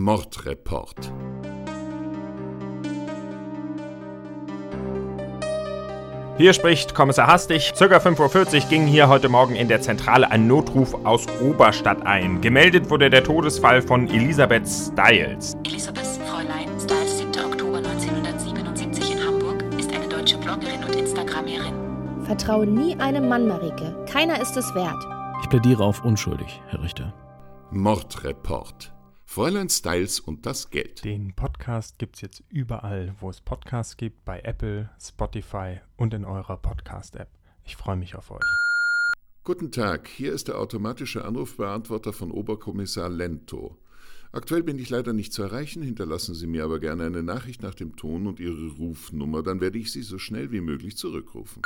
Mordreport. Hier spricht Kommissar Hastig. Circa 5.40 Uhr ging hier heute Morgen in der Zentrale ein Notruf aus Oberstadt ein. Gemeldet wurde der Todesfall von Elisabeth Stiles. Elisabeth Fräulein Stiles, 7. Oktober 1977 in Hamburg, ist eine deutsche Bloggerin und Instagramerin. Vertraue nie einem Mann, Marike. Keiner ist es wert. Ich plädiere auf unschuldig, Herr Richter. Mordreport. Fräulein Styles und das Geld. Den Podcast gibt's jetzt überall, wo es Podcasts gibt, bei Apple, Spotify und in eurer Podcast-App. Ich freue mich auf euch. Guten Tag, hier ist der automatische Anrufbeantworter von Oberkommissar Lento. Aktuell bin ich leider nicht zu erreichen, hinterlassen Sie mir aber gerne eine Nachricht nach dem Ton und Ihre Rufnummer, dann werde ich Sie so schnell wie möglich zurückrufen.